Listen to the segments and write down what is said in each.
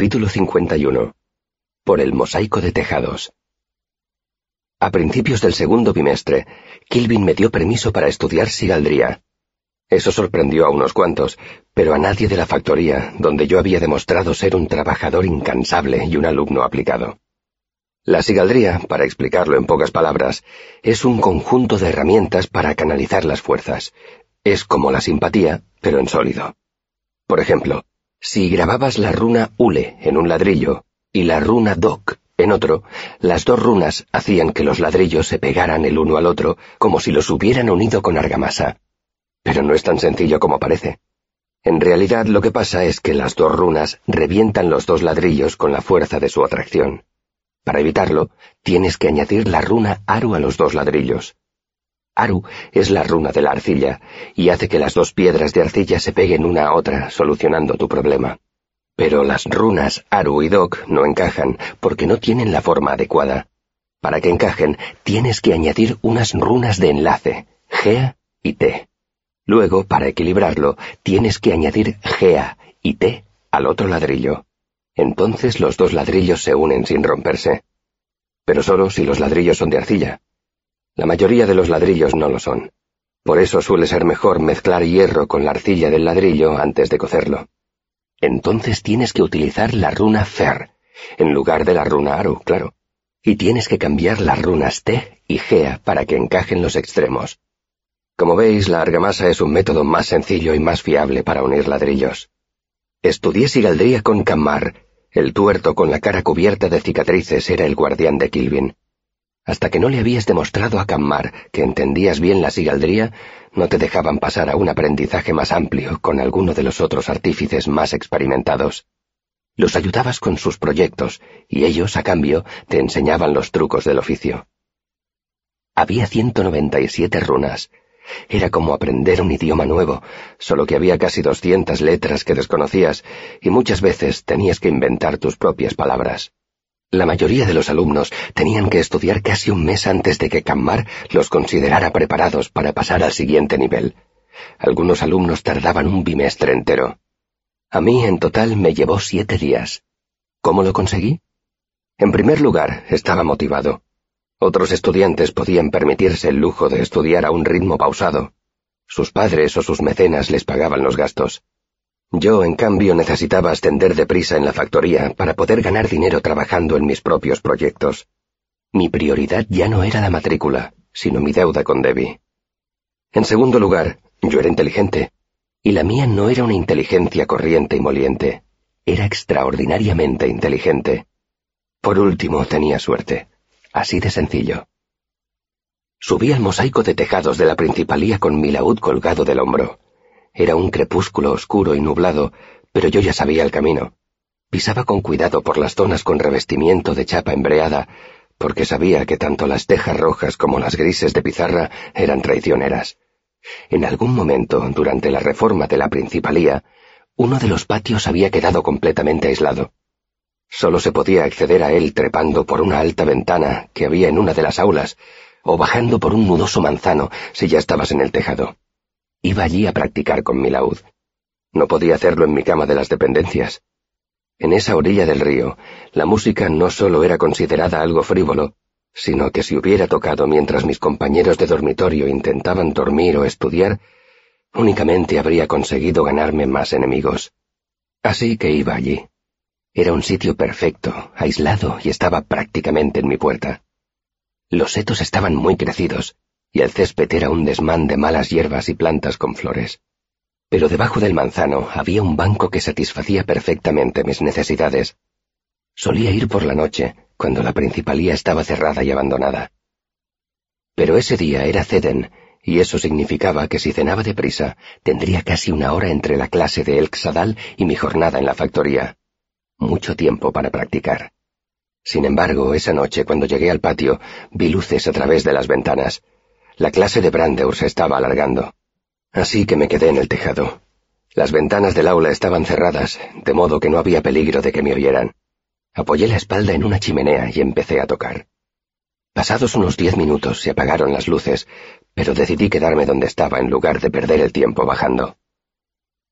Capítulo 51. Por el mosaico de tejados. A principios del segundo bimestre, Kilvin me dio permiso para estudiar sigaldría. Eso sorprendió a unos cuantos, pero a nadie de la factoría, donde yo había demostrado ser un trabajador incansable y un alumno aplicado. La sigaldría, para explicarlo en pocas palabras, es un conjunto de herramientas para canalizar las fuerzas. Es como la simpatía, pero en sólido. Por ejemplo, si grababas la runa Ule en un ladrillo y la runa Dok en otro, las dos runas hacían que los ladrillos se pegaran el uno al otro como si los hubieran unido con argamasa. Pero no es tan sencillo como parece. En realidad lo que pasa es que las dos runas revientan los dos ladrillos con la fuerza de su atracción. Para evitarlo, tienes que añadir la runa Aru a los dos ladrillos. Aru es la runa de la arcilla y hace que las dos piedras de arcilla se peguen una a otra, solucionando tu problema. Pero las runas Aru y Dok no encajan porque no tienen la forma adecuada. Para que encajen, tienes que añadir unas runas de enlace, Gea y T. Luego, para equilibrarlo, tienes que añadir Gea y T al otro ladrillo. Entonces los dos ladrillos se unen sin romperse. Pero solo si los ladrillos son de arcilla. La mayoría de los ladrillos no lo son. Por eso suele ser mejor mezclar hierro con la arcilla del ladrillo antes de cocerlo. Entonces tienes que utilizar la runa Fer, en lugar de la runa Aru, claro. Y tienes que cambiar las runas T y Gea para que encajen los extremos. Como veis, la argamasa es un método más sencillo y más fiable para unir ladrillos. Estudié sigaldría con Cammar. El tuerto con la cara cubierta de cicatrices era el guardián de Kilvin. Hasta que no le habías demostrado a Cammar que entendías bien la sigaldría, no te dejaban pasar a un aprendizaje más amplio con alguno de los otros artífices más experimentados. Los ayudabas con sus proyectos, y ellos, a cambio, te enseñaban los trucos del oficio. Había 197 runas, era como aprender un idioma nuevo, solo que había casi doscientas letras que desconocías y muchas veces tenías que inventar tus propias palabras. La mayoría de los alumnos tenían que estudiar casi un mes antes de que Cammar los considerara preparados para pasar al siguiente nivel. Algunos alumnos tardaban un bimestre entero. A mí, en total, me llevó siete días. ¿Cómo lo conseguí? En primer lugar, estaba motivado. Otros estudiantes podían permitirse el lujo de estudiar a un ritmo pausado. Sus padres o sus mecenas les pagaban los gastos. Yo, en cambio, necesitaba ascender deprisa en la factoría para poder ganar dinero trabajando en mis propios proyectos. Mi prioridad ya no era la matrícula, sino mi deuda con Debbie. En segundo lugar, yo era inteligente, y la mía no era una inteligencia corriente y moliente, era extraordinariamente inteligente. Por último, tenía suerte. Así de sencillo. Subí al mosaico de tejados de la principalía con mi laúd colgado del hombro. Era un crepúsculo oscuro y nublado, pero yo ya sabía el camino. Pisaba con cuidado por las zonas con revestimiento de chapa embreada, porque sabía que tanto las tejas rojas como las grises de pizarra eran traicioneras. En algún momento, durante la reforma de la principalía, uno de los patios había quedado completamente aislado. Solo se podía acceder a él trepando por una alta ventana que había en una de las aulas, o bajando por un nudoso manzano si ya estabas en el tejado. Iba allí a practicar con mi laúd. No podía hacerlo en mi cama de las dependencias. En esa orilla del río, la música no solo era considerada algo frívolo, sino que si hubiera tocado mientras mis compañeros de dormitorio intentaban dormir o estudiar, únicamente habría conseguido ganarme más enemigos. Así que iba allí. Era un sitio perfecto, aislado y estaba prácticamente en mi puerta. Los setos estaban muy crecidos, y el césped era un desmán de malas hierbas y plantas con flores. Pero debajo del manzano había un banco que satisfacía perfectamente mis necesidades. Solía ir por la noche, cuando la principalía estaba cerrada y abandonada. Pero ese día era Ceden, y eso significaba que si cenaba deprisa, tendría casi una hora entre la clase de El y mi jornada en la factoría mucho tiempo para practicar. Sin embargo, esa noche, cuando llegué al patio, vi luces a través de las ventanas. La clase de Brandeur se estaba alargando. Así que me quedé en el tejado. Las ventanas del aula estaban cerradas, de modo que no había peligro de que me oyeran. Apoyé la espalda en una chimenea y empecé a tocar. Pasados unos diez minutos se apagaron las luces, pero decidí quedarme donde estaba en lugar de perder el tiempo bajando.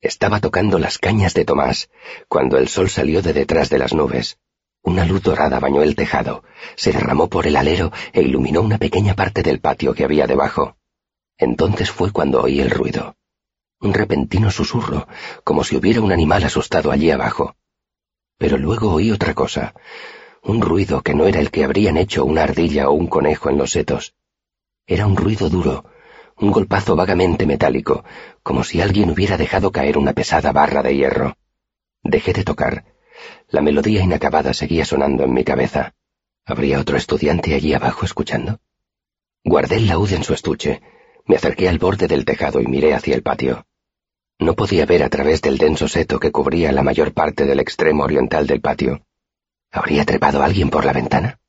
Estaba tocando las cañas de Tomás, cuando el sol salió de detrás de las nubes. Una luz dorada bañó el tejado, se derramó por el alero e iluminó una pequeña parte del patio que había debajo. Entonces fue cuando oí el ruido. Un repentino susurro, como si hubiera un animal asustado allí abajo. Pero luego oí otra cosa, un ruido que no era el que habrían hecho una ardilla o un conejo en los setos. Era un ruido duro, un golpazo vagamente metálico, como si alguien hubiera dejado caer una pesada barra de hierro. Dejé de tocar. La melodía inacabada seguía sonando en mi cabeza. ¿Habría otro estudiante allí abajo escuchando? Guardé el laúd en su estuche. Me acerqué al borde del tejado y miré hacia el patio. No podía ver a través del denso seto que cubría la mayor parte del extremo oriental del patio. ¿Habría trepado alguien por la ventana?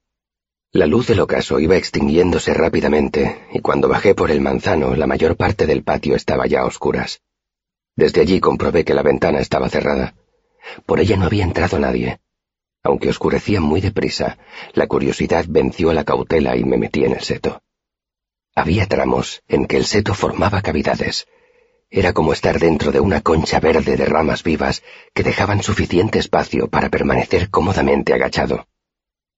La luz del ocaso iba extinguiéndose rápidamente, y cuando bajé por el manzano la mayor parte del patio estaba ya a oscuras. Desde allí comprobé que la ventana estaba cerrada. Por ella no había entrado nadie. Aunque oscurecía muy deprisa, la curiosidad venció a la cautela y me metí en el seto. Había tramos en que el seto formaba cavidades. Era como estar dentro de una concha verde de ramas vivas que dejaban suficiente espacio para permanecer cómodamente agachado.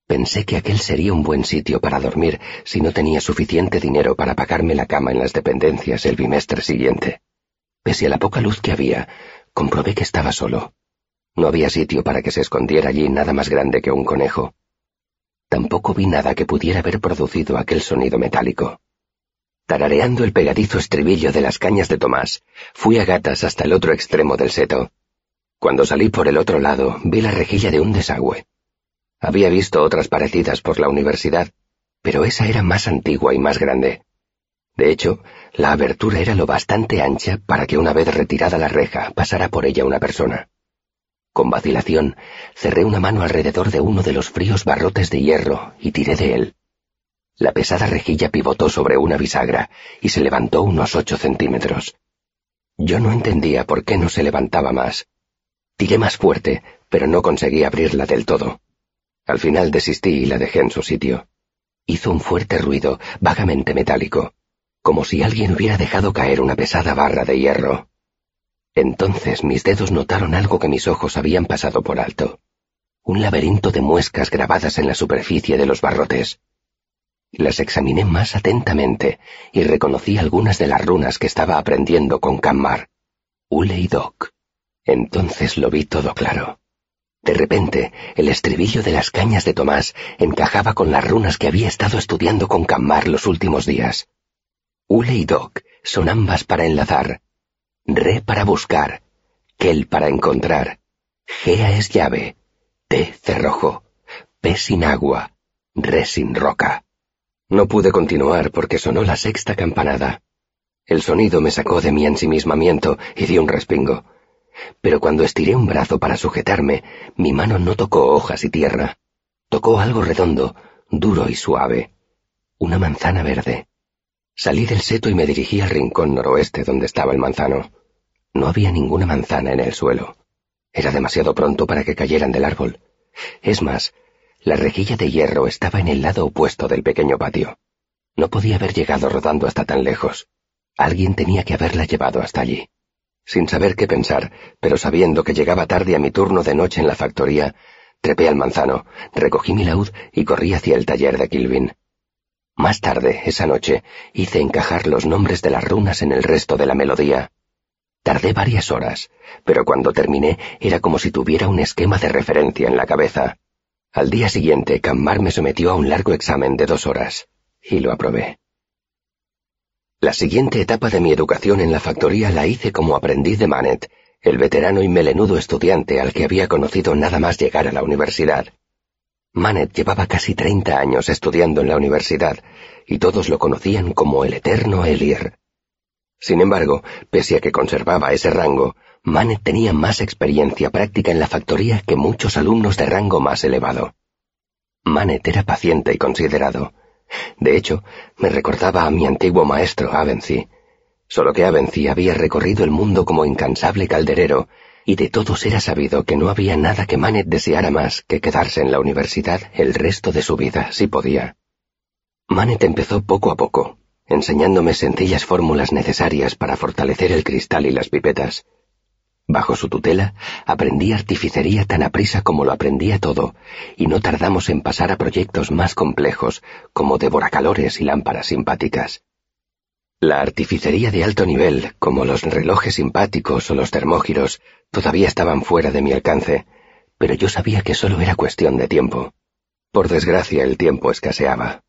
Pensé que aquel sería un buen sitio para dormir si no tenía suficiente dinero para pagarme la cama en las dependencias el bimestre siguiente. Pese a la poca luz que había, comprobé que estaba solo. No había sitio para que se escondiera allí nada más grande que un conejo. Tampoco vi nada que pudiera haber producido aquel sonido metálico. Tarareando el pegadizo estribillo de las cañas de Tomás, fui a gatas hasta el otro extremo del seto. Cuando salí por el otro lado, vi la rejilla de un desagüe. Había visto otras parecidas por la universidad, pero esa era más antigua y más grande. De hecho, la abertura era lo bastante ancha para que una vez retirada la reja pasara por ella una persona. Con vacilación, cerré una mano alrededor de uno de los fríos barrotes de hierro y tiré de él. La pesada rejilla pivotó sobre una bisagra y se levantó unos ocho centímetros. Yo no entendía por qué no se levantaba más. Tiré más fuerte, pero no conseguí abrirla del todo. Al final desistí y la dejé en su sitio. Hizo un fuerte ruido, vagamente metálico, como si alguien hubiera dejado caer una pesada barra de hierro. Entonces mis dedos notaron algo que mis ojos habían pasado por alto. Un laberinto de muescas grabadas en la superficie de los barrotes. Las examiné más atentamente y reconocí algunas de las runas que estaba aprendiendo con Kammar. Ule y Doc. Entonces lo vi todo claro. De repente, el estribillo de las cañas de Tomás encajaba con las runas que había estado estudiando con Cammar los últimos días. Ule y Doc son ambas para enlazar. Re para buscar. Kel para encontrar. Gea es llave. T cerrojo. P sin agua. Re sin roca. No pude continuar porque sonó la sexta campanada. El sonido me sacó de mi ensimismamiento y di un respingo pero cuando estiré un brazo para sujetarme, mi mano no tocó hojas y tierra. Tocó algo redondo, duro y suave. Una manzana verde. Salí del seto y me dirigí al rincón noroeste donde estaba el manzano. No había ninguna manzana en el suelo. Era demasiado pronto para que cayeran del árbol. Es más, la rejilla de hierro estaba en el lado opuesto del pequeño patio. No podía haber llegado rodando hasta tan lejos. Alguien tenía que haberla llevado hasta allí. Sin saber qué pensar, pero sabiendo que llegaba tarde a mi turno de noche en la factoría, trepé al manzano, recogí mi laúd y corrí hacia el taller de Kilvin. Más tarde, esa noche, hice encajar los nombres de las runas en el resto de la melodía. Tardé varias horas, pero cuando terminé era como si tuviera un esquema de referencia en la cabeza. Al día siguiente, Cammar me sometió a un largo examen de dos horas, y lo aprobé. La siguiente etapa de mi educación en la factoría la hice como aprendiz de Manet, el veterano y melenudo estudiante al que había conocido nada más llegar a la universidad. Manet llevaba casi treinta años estudiando en la universidad, y todos lo conocían como el eterno Elir. Sin embargo, pese a que conservaba ese rango, Manet tenía más experiencia práctica en la factoría que muchos alumnos de rango más elevado. Manet era paciente y considerado, de hecho, me recordaba a mi antiguo maestro Avency, solo que Avency había recorrido el mundo como incansable calderero, y de todos era sabido que no había nada que Manet deseara más que quedarse en la universidad el resto de su vida, si podía. Manet empezó poco a poco, enseñándome sencillas fórmulas necesarias para fortalecer el cristal y las pipetas. Bajo su tutela, aprendí artificería tan aprisa como lo aprendía todo, y no tardamos en pasar a proyectos más complejos, como devoracalores y lámparas simpáticas. La artificería de alto nivel, como los relojes simpáticos o los termógiros, todavía estaban fuera de mi alcance, pero yo sabía que solo era cuestión de tiempo. Por desgracia, el tiempo escaseaba.